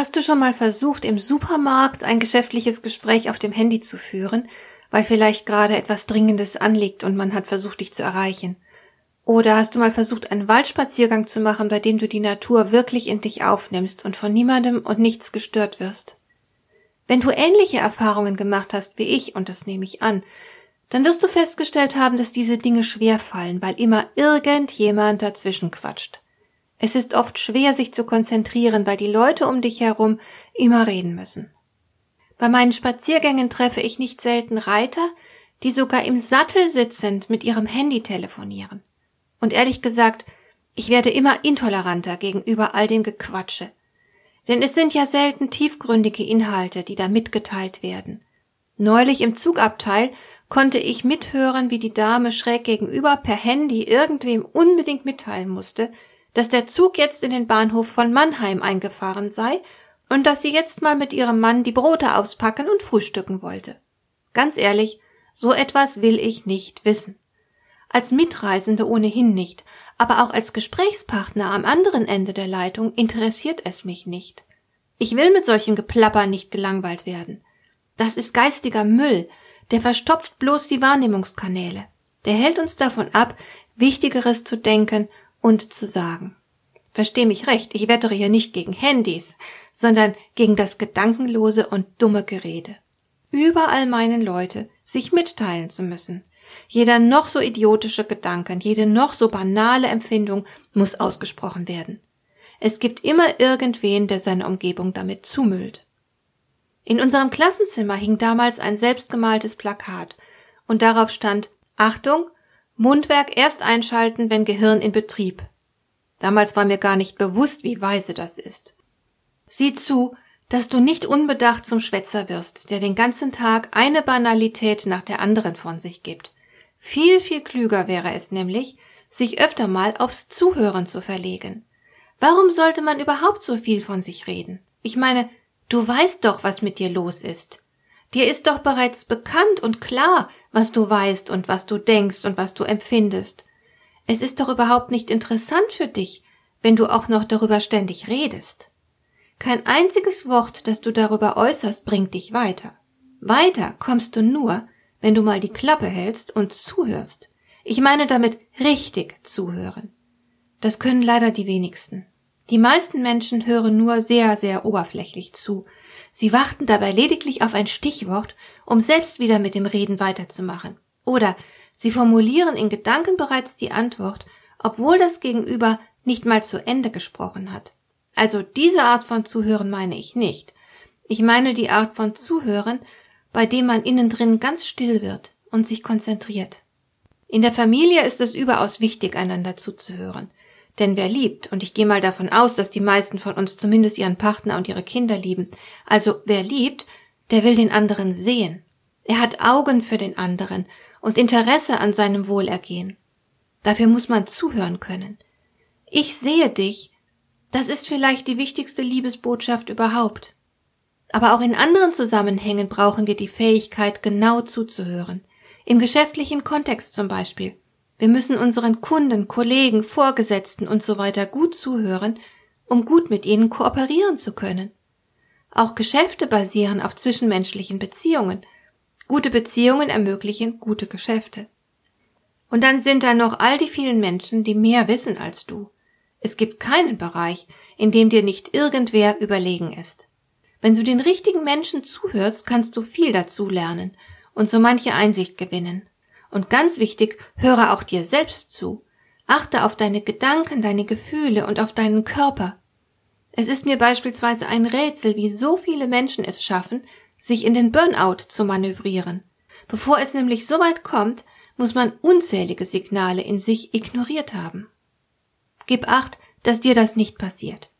Hast du schon mal versucht, im Supermarkt ein geschäftliches Gespräch auf dem Handy zu führen, weil vielleicht gerade etwas Dringendes anliegt und man hat versucht, dich zu erreichen? Oder hast du mal versucht, einen Waldspaziergang zu machen, bei dem du die Natur wirklich in dich aufnimmst und von niemandem und nichts gestört wirst? Wenn du ähnliche Erfahrungen gemacht hast wie ich, und das nehme ich an, dann wirst du festgestellt haben, dass diese Dinge schwer fallen, weil immer irgendjemand dazwischen quatscht. Es ist oft schwer, sich zu konzentrieren, weil die Leute um dich herum immer reden müssen. Bei meinen Spaziergängen treffe ich nicht selten Reiter, die sogar im Sattel sitzend mit ihrem Handy telefonieren. Und ehrlich gesagt, ich werde immer intoleranter gegenüber all dem Gequatsche. Denn es sind ja selten tiefgründige Inhalte, die da mitgeteilt werden. Neulich im Zugabteil konnte ich mithören, wie die Dame schräg gegenüber per Handy irgendwem unbedingt mitteilen musste, dass der Zug jetzt in den Bahnhof von Mannheim eingefahren sei und dass sie jetzt mal mit ihrem Mann die Brote auspacken und frühstücken wollte. Ganz ehrlich, so etwas will ich nicht wissen. Als Mitreisende ohnehin nicht, aber auch als Gesprächspartner am anderen Ende der Leitung interessiert es mich nicht. Ich will mit solchem Geplapper nicht gelangweilt werden. Das ist geistiger Müll, der verstopft bloß die Wahrnehmungskanäle. Der hält uns davon ab, Wichtigeres zu denken und zu sagen. Versteh mich recht, ich wettere hier nicht gegen Handys, sondern gegen das gedankenlose und dumme Gerede. Überall meinen Leute, sich mitteilen zu müssen. Jeder noch so idiotische Gedanken, jede noch so banale Empfindung muss ausgesprochen werden. Es gibt immer irgendwen, der seine Umgebung damit zumüllt. In unserem Klassenzimmer hing damals ein selbstgemaltes Plakat und darauf stand Achtung, Mundwerk erst einschalten, wenn Gehirn in Betrieb. Damals war mir gar nicht bewusst, wie weise das ist. Sieh zu, dass du nicht unbedacht zum Schwätzer wirst, der den ganzen Tag eine Banalität nach der anderen von sich gibt. Viel, viel klüger wäre es nämlich, sich öfter mal aufs Zuhören zu verlegen. Warum sollte man überhaupt so viel von sich reden? Ich meine, du weißt doch, was mit dir los ist. Dir ist doch bereits bekannt und klar, was du weißt und was du denkst und was du empfindest. Es ist doch überhaupt nicht interessant für dich, wenn du auch noch darüber ständig redest. Kein einziges Wort, das du darüber äußerst, bringt dich weiter. Weiter kommst du nur, wenn du mal die Klappe hältst und zuhörst. Ich meine damit richtig zuhören. Das können leider die wenigsten. Die meisten Menschen hören nur sehr, sehr oberflächlich zu. Sie warten dabei lediglich auf ein Stichwort, um selbst wieder mit dem Reden weiterzumachen. Oder sie formulieren in Gedanken bereits die Antwort, obwohl das Gegenüber nicht mal zu Ende gesprochen hat. Also diese Art von Zuhören meine ich nicht. Ich meine die Art von Zuhören, bei dem man innen drin ganz still wird und sich konzentriert. In der Familie ist es überaus wichtig, einander zuzuhören. Denn wer liebt, und ich gehe mal davon aus, dass die meisten von uns zumindest ihren Partner und ihre Kinder lieben, also wer liebt, der will den anderen sehen. Er hat Augen für den anderen und Interesse an seinem Wohlergehen. Dafür muss man zuhören können. Ich sehe dich, das ist vielleicht die wichtigste Liebesbotschaft überhaupt. Aber auch in anderen Zusammenhängen brauchen wir die Fähigkeit, genau zuzuhören. Im geschäftlichen Kontext zum Beispiel. Wir müssen unseren Kunden, Kollegen, Vorgesetzten und so weiter gut zuhören, um gut mit ihnen kooperieren zu können. Auch Geschäfte basieren auf zwischenmenschlichen Beziehungen. Gute Beziehungen ermöglichen gute Geschäfte. Und dann sind da noch all die vielen Menschen, die mehr wissen als du. Es gibt keinen Bereich, in dem dir nicht irgendwer überlegen ist. Wenn du den richtigen Menschen zuhörst, kannst du viel dazu lernen und so manche Einsicht gewinnen. Und ganz wichtig, höre auch dir selbst zu. Achte auf deine Gedanken, deine Gefühle und auf deinen Körper. Es ist mir beispielsweise ein Rätsel, wie so viele Menschen es schaffen, sich in den Burnout zu manövrieren. Bevor es nämlich so weit kommt, muss man unzählige Signale in sich ignoriert haben. Gib acht, dass dir das nicht passiert.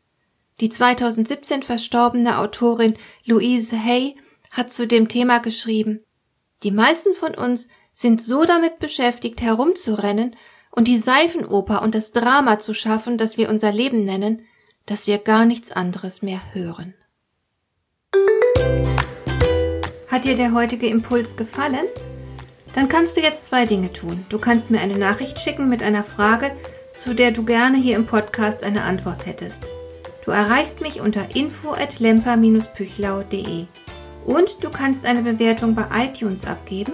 Die 2017 verstorbene Autorin Louise Hay hat zu dem Thema geschrieben, Die meisten von uns sind so damit beschäftigt, herumzurennen und die Seifenoper und das Drama zu schaffen, das wir unser Leben nennen, dass wir gar nichts anderes mehr hören. Hat dir der heutige Impuls gefallen? Dann kannst du jetzt zwei Dinge tun. Du kannst mir eine Nachricht schicken mit einer Frage, zu der du gerne hier im Podcast eine Antwort hättest. Du erreichst mich unter info@lemper-püchlau.de. Und du kannst eine Bewertung bei iTunes abgeben,